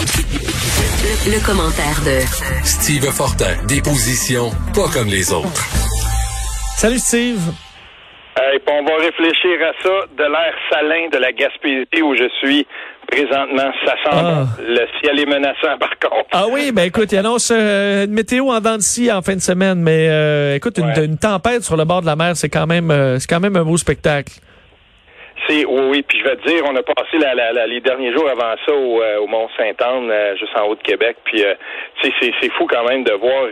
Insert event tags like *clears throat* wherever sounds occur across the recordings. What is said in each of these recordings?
Le, le commentaire de Steve Fortin, des positions pas comme les autres. Salut Steve. Hey, on va réfléchir à ça de l'air salin de la Gaspésie où je suis présentement. Ça sent Ah. Le ciel est menaçant, par contre. Ah oui, ben écoute, il annonce euh, une météo en dents de scie en fin de semaine, mais euh, écoute, une tempête sur le bord de la mer, c'est quand même euh, c'est quand même un beau spectacle. Oui, oui, puis je vais te dire, on a passé la, la- la- les derniers jours avant ça au, euh, au Mont-Saint-Anne, euh, juste en haut de Québec, puis euh, c'est, c'est fou quand même de voir...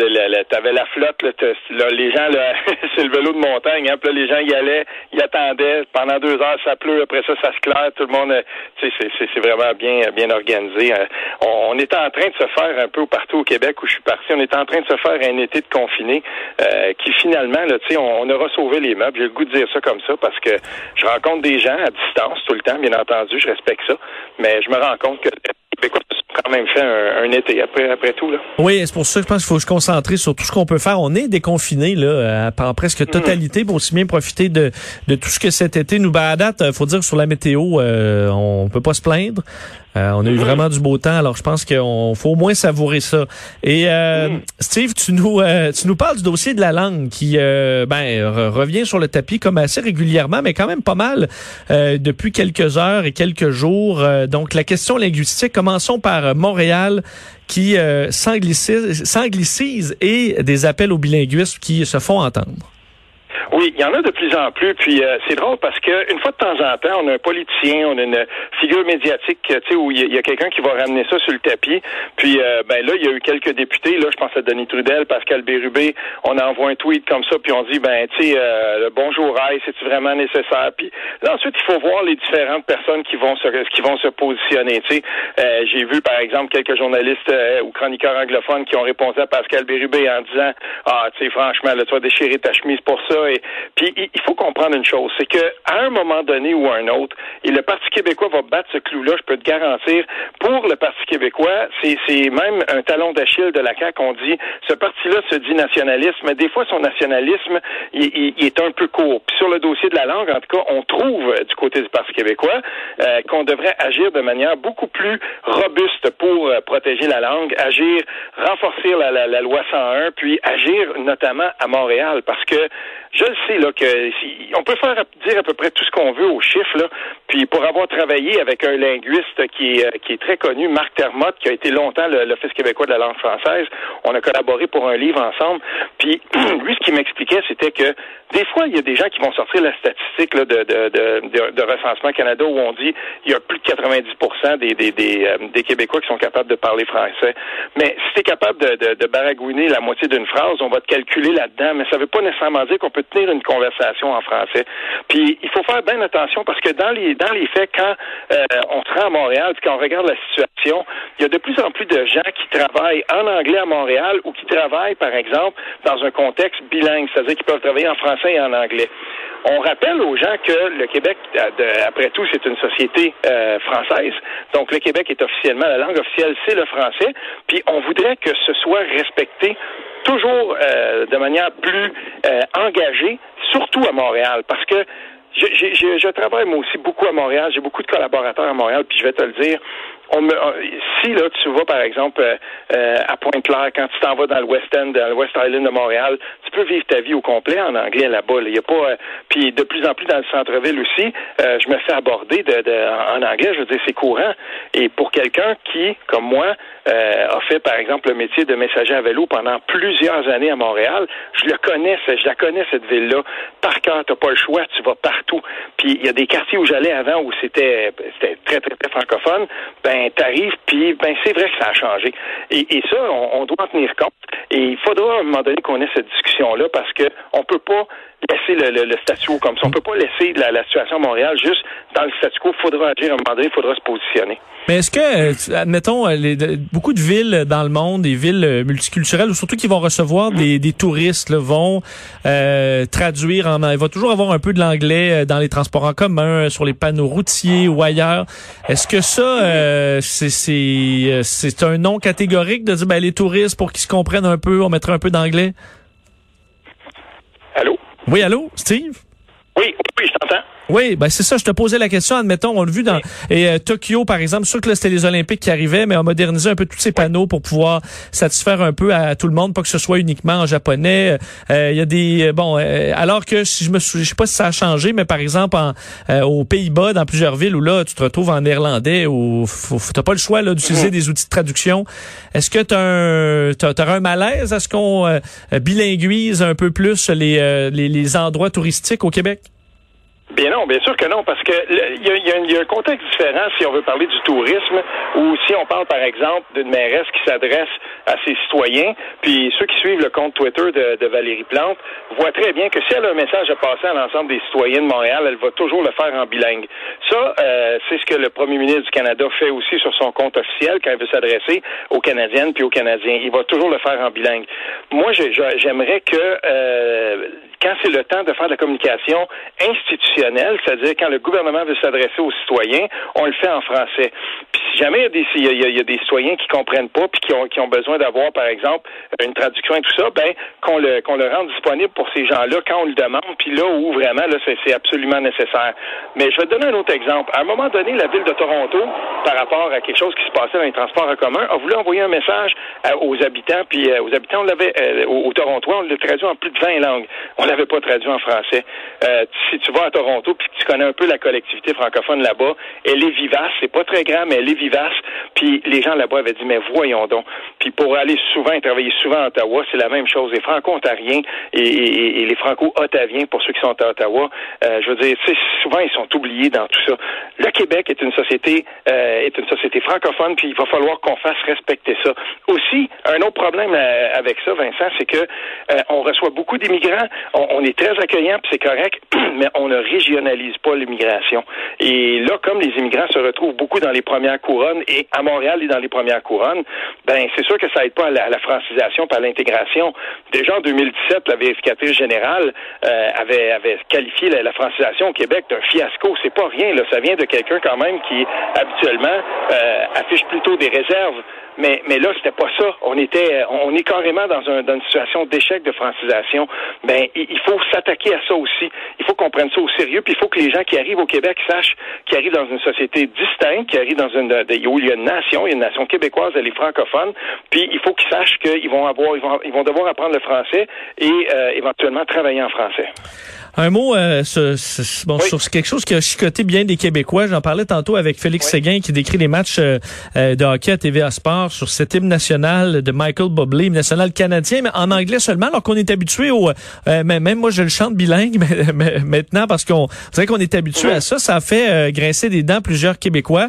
Euh, T'avais la flotte, là, là, les gens, *laughs* c'est le vélo de montagne, hein, puis là, les gens y allaient, y attendaient, pendant deux heures, ça pleut, après ça, ça se claire, tout le monde, euh, c'est, vraiment bien, bien organisé. hein. On, on est en train de se faire un peu partout au Québec où je suis parti, on est en train de se faire un été de confiné euh, qui finalement, là, on, on aura sauvé les meubles. J'ai le goût de dire ça comme ça parce que je rencontre des gens à distance tout le temps, bien entendu, je respecte ça, mais je me rends compte que Québécois quand même fait un, un été après, après tout, là. Oui, c'est pour ça que je pense qu'il faut se concentrer sur tout ce qu'on peut faire. On est déconfiné là, en presque totalité pour aussi bien profiter de, de tout ce que cet été nous bat à date. euh, Faut dire sur la météo, euh, on peut pas se plaindre. Euh, on a eu vraiment du beau temps, alors je pense qu'on faut au moins savourer ça. Et euh, Steve, tu nous euh, tu nous parles du dossier de la langue qui euh, ben re- revient sur le tapis comme assez régulièrement, mais quand même pas mal euh, depuis quelques heures et quelques jours. Euh, donc la question linguistique, commençons par Montréal qui euh, s'anglicise s'anglicise et des appels au bilinguisme qui se font entendre. Oui, il y en a de plus en plus. Puis euh, c'est drôle parce que une fois de temps en temps, on a un politicien, on a une figure médiatique, tu sais, où il y a- quelqu'un qui va ramener ça sur le tapis. Puis euh, ben là, il y a eu quelques députés. Là, je pense à Denis Trudel, Pascal Bérubé. On envoie un tweet comme ça, puis on dit ben tu sais, euh, bonjour aïe, c'est vraiment nécessaire? Puis là ensuite, il faut voir les différentes personnes qui vont se qui vont se positionner. Tu sais, Euh, j'ai vu par exemple quelques journalistes euh, ou chroniqueurs anglophones qui ont répondu à Pascal Bérubé en disant ah tu sais franchement là tu vas déchirer ta chemise pour ça et puis il faut comprendre une chose c'est que à un moment donné ou à un autre et le Parti québécois va battre ce clou-là je peux te garantir pour le Parti québécois c'est même un talon d'Achille de la CAQ on dit ce parti-là se dit nationaliste mais des fois son nationalisme il, il- il est un peu court. Puis sur le dossier de la langue en tout cas on trouve euh, du côté du Parti québécois euh, qu'on devrait agir de manière beaucoup plus robuste pour euh, protéger la langue, agir, renforcer la, la, la loi 101, puis agir notamment à Montréal, parce que je on peut faire dire à peu près tout ce qu'on veut aux chiffres puis pour avoir travaillé avec un linguiste qui est, euh, qui est très connu, Marc Termotte, qui a été longtemps l'Office québécois de la langue française, on a collaboré pour un livre ensemble, puis *clears throat* lui ce qu'il m'expliquait c'était que des fois il y a des gens qui vont sortir la statistique là, de, de, de, de, recensement Canada où on dit il y a plus de 90% des, des, des, euh, des Québécois qui sont capables de parler français. Mais si tu es capable de, de, de baragouiner la moitié d'une phrase, on va te calculer là-dedans, mais ça veut pas nécessairement dire qu'on peut tenir une conversation en français. Puis il faut faire bien attention parce que dans les dans les faits, quand euh, on se à Montréal, quand on regarde la situation, il y a de plus en plus de gens qui travaillent en anglais à Montréal ou qui travaillent, par exemple, dans un contexte bilingue, c'est-à-dire qu'ils peuvent travailler en français et en anglais. On rappelle aux gens que le Québec, euh, après tout, c'est une société euh, française. Donc, le Québec est officiellement, la langue officielle, c'est le français. Puis, on voudrait que ce soit respecté toujours euh, de manière plus engagée, surtout à Montréal, parce que je travaille moi aussi beaucoup à Montréal. J'ai beaucoup de collaborateurs à Montréal, puis je vais te le dire. On me, si là tu vas par exemple euh, euh, à Pointe-Claire, quand tu t'en vas dans le West End, dans le West Island de Montréal, tu peux vivre ta vie au complet en anglais là-bas. là. Il y a pas, euh, puis de plus en plus dans le centre-ville aussi, euh, je me fais aborder de, de- en anglais. Je veux dire, c'est courant. Et pour quelqu'un qui, comme moi, euh, a fait par exemple le métier de messager à vélo pendant plusieurs années à Montréal, je le connais, je la connais cette ville-là. Par cœur, t'as pas le choix, tu vas partout. Puis il y a des quartiers où j'allais avant où c'était c'était très très très francophone. Ben t'arrives, puis ben c'est vrai que ça a changé. Et, et ça, on, on doit en tenir compte. Et il faudra à un moment donné qu'on ait cette discussion-là parce que on peut pas laisser le, le, le statu quo comme ça. On peut pas laisser la, la situation à Montréal juste dans le statu quo. Il faudra agir à un moment donné, il faudra se positionner. Mais est-ce que, euh, admettons, euh, les- beaucoup de villes dans le monde, des villes euh, multiculturelles, ou surtout qui vont recevoir des, des touristes, là, vont euh, traduire en... Il va toujours avoir un peu de l'anglais dans les transports en commun, sur les panneaux routiers ou ailleurs. Est-ce que ça, euh, c'est c'est c'est un nom catégorique de dire, ben, les touristes, pour qu'ils se comprennent un peu, on mettrait un peu d'anglais? Allô? Oui, allô, Steve? Oui, oui. Oui, ben c'est ça. Je te posais la question. Admettons, on l'a vu dans et, euh, Tokyo, par exemple. Sûr que là, c'était les Olympiques qui arrivaient, mais on modernisé un peu tous ces panneaux pour pouvoir satisfaire un peu à, tout le monde, pas que ce soit uniquement en japonais. Euh, il y a des bon, alors que si je me souviens, je sais pas si ça a changé, mais par exemple en, aux Pays-Bas, dans plusieurs villes où là, tu te retrouves en néerlandais où t'as pas le choix là d'utiliser mm-hmm. des outils de traduction. Est-ce que tu as un, un malaise à ce qu'on bilinguise un peu plus les, les, les endroits touristiques au Québec? Bien non, bien sûr que non, parce que il y, a, un contexte différent si on veut parler du tourisme ou si on parle par exemple d'une mairesse qui s'adresse à ses citoyens, puis ceux qui suivent le compte Twitter de, Valérie Plante voient très bien que si elle a un message à passer à l'ensemble des citoyens de Montréal, elle va toujours le faire en bilingue. Ça, euh, c'est ce que le premier ministre du Canada fait aussi sur son compte officiel quand il veut s'adresser aux Canadiennes puis aux Canadiens. Il va toujours le faire en bilingue. Moi, j'aimerais que euh, quand c'est le temps de faire de la communication institutionnelle, c'est-à-dire quand le gouvernement veut s'adresser aux citoyens, on le fait en français. Puis si jamais il y a des, citoyens qui comprennent pas puis qui ont, besoin d'avoir, par exemple, une traduction et tout ça, ben qu'on le le rende disponible pour ces gens-là quand on le demande, puis là où vraiment là c'est absolument nécessaire. Mais je vais te donner un autre exemple. À un moment donné, la ville de Toronto, par rapport à quelque chose qui se passait dans les transports en commun, a voulu envoyer un message aux habitants, puis euh, aux habitants, on l'avait euh, au, Torontois, on l'a traduit en plus de 20 langues. L'avait pas traduit en français. Euh, si tu vas à Toronto puis tu connais un peu la collectivité francophone là-bas, elle est vivace. C'est pas très grand, mais elle est vivace. Puis les gens là-bas avaient dit, mais voyons donc. Puis pour aller souvent et travailler souvent à Ottawa, c'est la même chose. Les Franco-Ontariens et, les Franco-Ottaviens, pour ceux qui sont à Ottawa, euh, je veux dire, souvent ils sont oubliés dans tout ça. Le Québec est une société euh, est une société francophone, puis il va falloir qu'on fasse respecter ça. Aussi, un autre problème avec ça, Vincent, c'est que on reçoit beaucoup d'immigrants. Est très accueillant, c'est correct, *clears throat* mais on ne régionalise pas l'immigration. Et là, comme les immigrants se retrouvent beaucoup dans les premières couronnes et à Montréal et dans les premières couronnes, ben c'est sûr que ça aide pas à la, francisation, pas à l'intégration. Déjà en 2017, la vérificatrice générale euh, avait, avait qualifié la, francisation au Québec d'un fiasco. C'est pas rien, là. Ça vient de quelqu'un quand même qui habituellement euh, affiche plutôt des réserves mais, mais là, c'était pas ça. On était, on est carrément dans, un, dans une situation d'échec de francisation. Ben, il faut s'attaquer à ça aussi. Il faut qu'on prenne ça au sérieux. Puis il faut que les gens qui arrivent au Québec sachent qu'ils arrivent dans une société distincte, qu'ils arrivent dans une, où il y a une nation, il y a une nation québécoise, elle est francophone. Puis il faut qu'ils sachent qu'ils vont avoir, ils vont, ils vont devoir apprendre le français et euh, éventuellement travailler en français. Un mot euh, sur, bon, sur quelque chose qui a chicoté bien des Québécois. J'en parlais tantôt avec Félix Séguin qui décrit les matchs euh, euh, de hockey à TVA Sport sur cet hymne national de Michael Bublé, hymne national canadien, mais en anglais seulement, alors qu'on est habitué au... même moi, je le chante bilingue *laughs* mais, maintenant parce qu'on dirait qu'on est habitué à ça. Ça a fait grincer des dents plusieurs Québécois.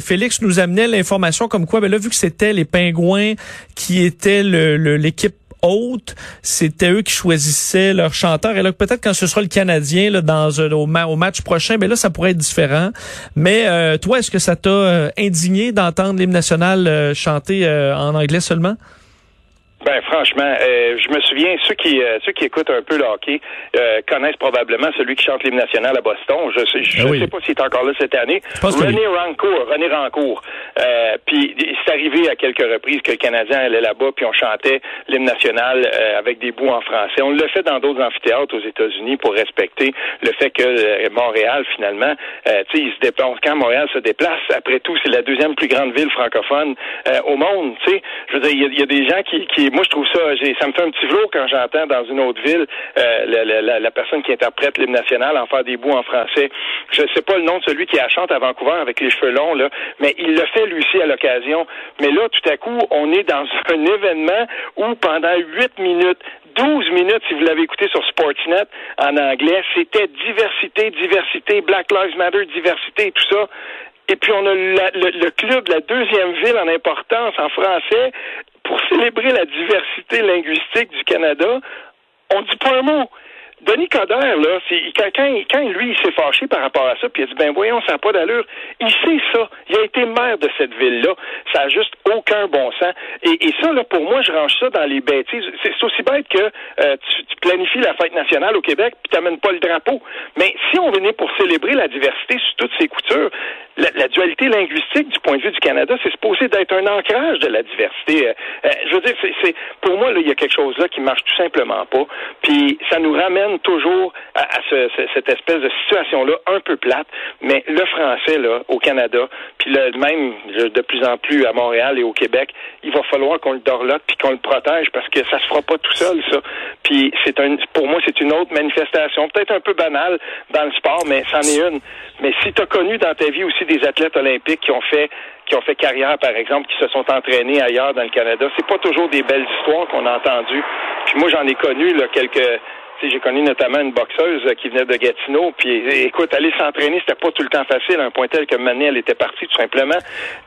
Félix nous amenait l'information comme quoi, ben là, vu que c'était les Pingouins qui étaient l'équipe haute, c'était eux qui choisissaient leur chanteur. Et là, peut-être quand ce sera le Canadien dans au, match prochain, mais ben là, ça pourrait être différent. Mais euh, toi, est-ce que ça t'a euh, indigné d'entendre l'hymne national euh, chanter en anglais seulement? Ben franchement, euh, je me souviens ceux qui euh, ceux qui écoutent un peu le hockey euh, connaissent probablement celui qui chante l'hymne national à Boston. Je sais je, ah sais pas s'il est encore là cette année. René Rancourt, René Rancourt. puis c'est arrivé à quelques reprises que le Canadien allait là-bas puis on chantait l'hymne national avec des bouts en français. On le fait dans d'autres amphithéâtres aux États-Unis pour respecter le fait que Montréal finalement, tu sais, se déplace quand Montréal se déplace. Après tout, c'est la deuxième plus grande ville francophone au monde. Tu sais, je veux dire, il y, y, a des gens qui, qui moi, je trouve ça, ça me fait un petit flot quand j'entends dans une autre ville euh, la, personne qui interprète l'hymne national en faire des bouts en français. Je ne sais pas le nom de celui qui la chante à Vancouver avec les cheveux longs, là, mais il le fait lui aussi à l'occasion. Mais là, tout à coup, on est dans *laughs* un événement où pendant huit minutes, 12 minutes, si vous l'avez écouté sur Sportsnet en anglais, c'était diversité, diversité, Black Lives Matter, diversité, tout ça. Et puis on a le, club, la deuxième ville en importance en français, pour célébrer la diversité linguistique du Canada, on dit pas un mot. Denis Coderre, là, c'est, quand, quand, lui, il s'est fâché par rapport à ça, puis il a dit, ben voyons, ça n'a pas d'allure. Il sait ça. Il a été maire de cette ville-là. Ça n'a juste aucun bon sens. Et, ça, là, pour moi, je range ça dans les bêtises. C'est, aussi bête que euh, tu, planifies la fête nationale au Québec, puis tu n'amènes pas le drapeau. Mais si on venait pour célébrer la diversité sous toutes ses coutures, la, dualité linguistique du point de vue du Canada, c'est supposé d'être un ancrage de la diversité. Euh, euh, je veux dire, c'est, pour moi, il y a quelque chose là qui marche tout simplement pas. Puis ça nous ramène toujours à, cette espèce de situation-là un peu plate. Mais le français, là, au Canada, puis le, même de plus en plus à Montréal et au Québec, il va falloir qu'on le dorlote puis qu'on le protège parce que ça se fera pas tout seul, ça. Puis c'est un, pour moi, c'est une autre manifestation, peut-être un peu banale dans le sport, mais c'en est une. Mais si tu as connu dans ta vie aussi des athlètes olympiques qui ont fait qui ont fait carrière, par exemple, qui se sont entraînés ailleurs dans le Canada. C'est pas toujours des belles histoires qu'on a entendues. Puis moi, j'en ai connu là, quelques j'ai connu notamment une boxeuse qui venait de Gatineau, puis écoute, aller s'entraîner, c'était pas tout le temps facile, à un point tel que maintenant elle était partie tout simplement.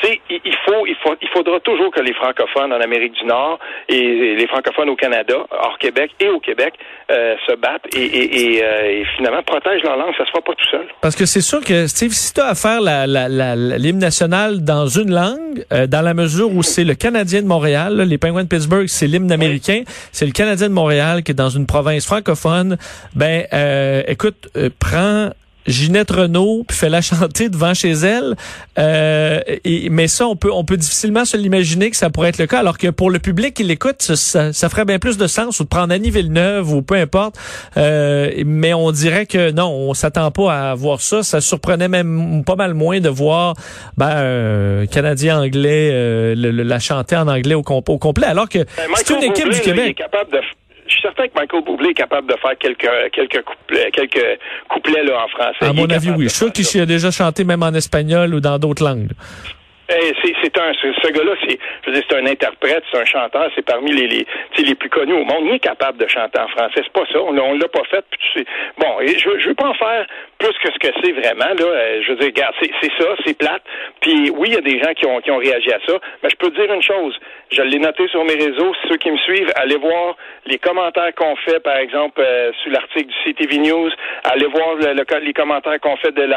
Tu sais, il faut, il faut, il faudra toujours que les francophones en Amérique du Nord et les francophones au Canada, hors Québec et au Québec, euh, se battent et, et, euh, et, finalement protègent leur langue. Ça se fera pas tout seul. Parce que c'est sûr que Steve, si tu as à faire la, la, la, l'hymne national dans une langue, euh, dans la mesure où c'est le Canadien de Montréal, les Penguins de Pittsburgh, c'est l'hymne américain, c'est le Canadien de Montréal qui est dans une province francophone ben euh, écoute, euh, prends Ginette Renault puis fais-la chanter devant chez elle. Euh, et, mais ça, on peut, on peut difficilement se l'imaginer que ça pourrait être le cas, alors que pour le public qui l'écoute, ça, ça, ferait bien plus de sens ou de prendre Annie Villeneuve ou peu importe. Euh, mais on dirait que non, on s'attend pas à voir ça. Ça surprenait même pas mal moins de voir ben, euh, Canadien anglais euh, la chanter en anglais au, au complet, alors que ben, c'est une équipe du Québec. capable de je suis certain que Michael Bublé est capable de faire quelques quelques couplets, quelques couplets là, en français. À mon avis, oui. Je suis sûr qu'il a déjà chanté même en espagnol ou dans d'autres langues. Eh, c'est un ce gars-là, c'est un interprète, c'est un chanteur, c'est parmi les les, les plus connus au monde. Il est capable de chanter en français, c'est pas ça. On, on l'a pas fait. Puis bon, et je je veux pas en faire plus que ce que c'est vraiment là. Euh, je veux dire, regarde, c'est ça, c'est plate. Puis oui, il y a des gens qui ont qui ont réagi à ça, mais je peux dire une chose. Je l'ai noté sur mes réseaux. Ceux qui me suivent, allez voir les commentaires qu'on fait, par exemple, euh, sur l'article du CTV News. Allez voir le, les commentaires qu'on fait de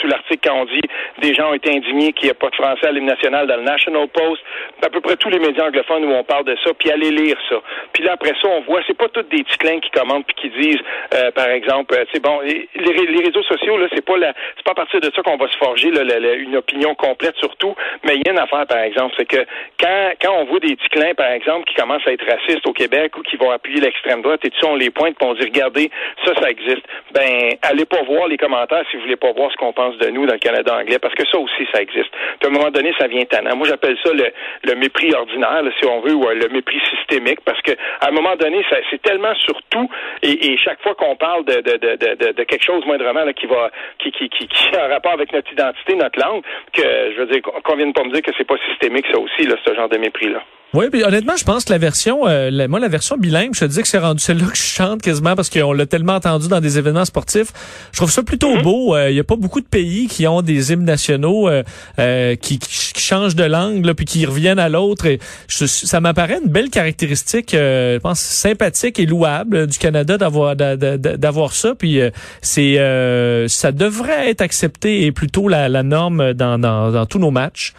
sous l'article quand on dit des gens ont été indignés qu'il n'y a pas de français à national dans le National Post, à peu près tous les médias anglophones où on parle de ça, puis allez lire ça. Puis là, après ça, on voit, c'est pas tous des petits clins qui commentent puis qui disent, euh, par exemple, c'est euh, bon, les, les, réseaux sociaux, là, c'est pas la, c'est pas à partir de ça qu'on va se forger là, une opinion complète sur tout, mais il y a une affaire, par exemple, c'est que quand, quand on voit des petits clins, par exemple, qui commencent à être racistes au Québec ou qui vont appuyer l'extrême droite et tout ça, on les pointe puis on dit, regardez, ça, ça existe. Ben, allez pas voir les commentaires si vous voulez pas voir ce qu'on pense de nous dans le Canada anglais, parce que ça aussi, ça existe. À un moment donné, ça vient tannant. Moi, j'appelle ça le, mépris ordinaire, si on veut, ou euh, le mépris systémique, parce que à un moment donné, c'est tellement sur tout, et, chaque fois qu'on parle de, de, quelque chose moindrement là, qui va qui, qui, qui, a un rapport avec notre identité, notre langue, que je veux dire qu'on vienne pas me dire que c'est pas systémique, ça aussi, là, ce genre de mépris-là. Oui, puis honnêtement, je pense que la version, euh, moi, la version bilingue, je te dis que c'est rendu celle-là que je chante quasiment parce qu'on l'a tellement entendu dans des événements sportifs. Je trouve ça plutôt mhm. beau. Euh, il y a pas beaucoup de pays qui ont des hymnes nationaux euh, qui, qui, changent de langue, là, puis qui reviennent à l'autre. Et ça m'apparaît une belle caractéristique, je pense, sympathique et louable du Canada d'avoir d'avoir ça. Puis c'est ça devrait être accepté et plutôt la, la norme dans, dans, dans tous nos matchs.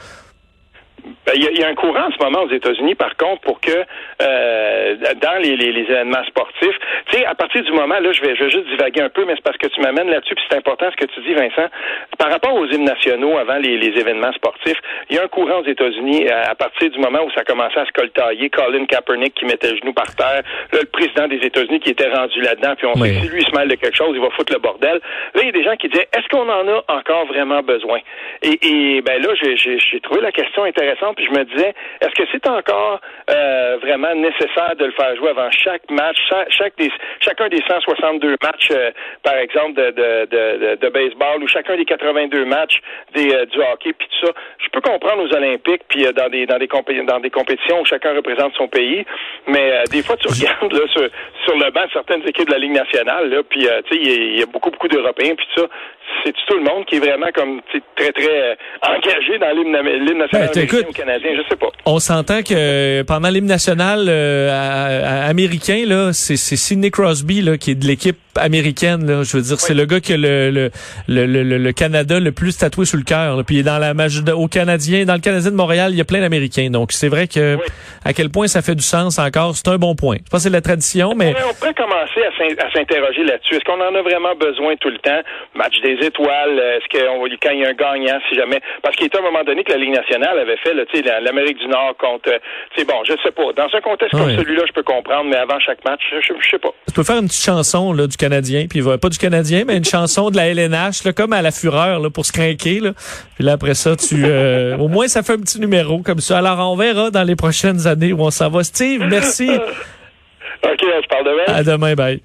Ben, il y, a un courant en ce moment aux États-Unis, par contre, pour que euh, dans les, les, événements sportifs, tu sais, à partir du moment, là, je vais, je vais juste divaguer un peu, mais c'est parce que tu m'amènes là-dessus, puis c'est important ce que tu dis, Vincent. Par rapport aux hymnes nationaux avant les, les événements sportifs, il y a un courant aux États-Unis à, partir du moment où ça commençait à se coltailler, Colin Kaepernick qui mettait le genou par terre, là, le président des États-Unis qui était rendu là-dedans, puis on sait que si lui il se mêle de quelque chose, il va foutre le bordel. Là, il y a des gens qui disaient, est-ce qu'on en a encore vraiment besoin? Et, et ben là, j'ai trouvé la question intéressante puis je me disais, est-ce que c'est encore euh, vraiment nécessaire de le faire jouer avant chaque match, chaque, des, chacun des 162 matchs, euh, par exemple, de, de, de, baseball ou chacun des 82 matchs des, euh, du hockey, puis tout ça? Je peux comprendre aux Olympiques, puis dans des dans des, dans des compétitions où chacun représente son pays, mais des fois, tu regardes là, sur, sur le banc de certaines équipes de la Ligue nationale, là, puis tu sais, il y, a beaucoup, beaucoup d'Européens, puis tout ça c'est tout le monde qui est vraiment comme très très engagé dans l'hymne national ben, canadien, je sais pas. On s'entend que pendant l'hymne national euh, américain là, c'est Sidney Crosby là qui est de l'équipe américaine là, je veux dire c'est le gars qui a le le, le, le, le Canada le plus tatoué sur le cœur puis dans la au Canadien dans le Canadien de Montréal, il y a plein d'américains. Donc c'est vrai que à quel point ça fait du sens encore, c'est un bon point. Je pense que c'est la tradition mais on pourrait commencer à s'interroger là-dessus. Est-ce qu'on en a vraiment besoin tout le temps? Match des étoiles, est-ce qu'on quand il y a un gagnant si jamais? Parce qu'il était à un moment donné que la Ligue nationale avait fait le l'Amérique du Nord contre. C'est bon, je sais pas. Dans un contexte comme celui-là, je peux comprendre, mais avant chaque match, je, je, sais pas. Tu peux faire une petite chanson là, du Canadien, puis pas du Canadien, mais une chanson de la LNH, là, comme à la fureur, là, pour se craquer. Là. Puis là, après ça, tu euh, au moins ça fait un petit numéro comme ça. Alors on verra dans les prochaines années où on s'en va. Steve, merci. *laughs* OK, se parle demain. À demain, bye.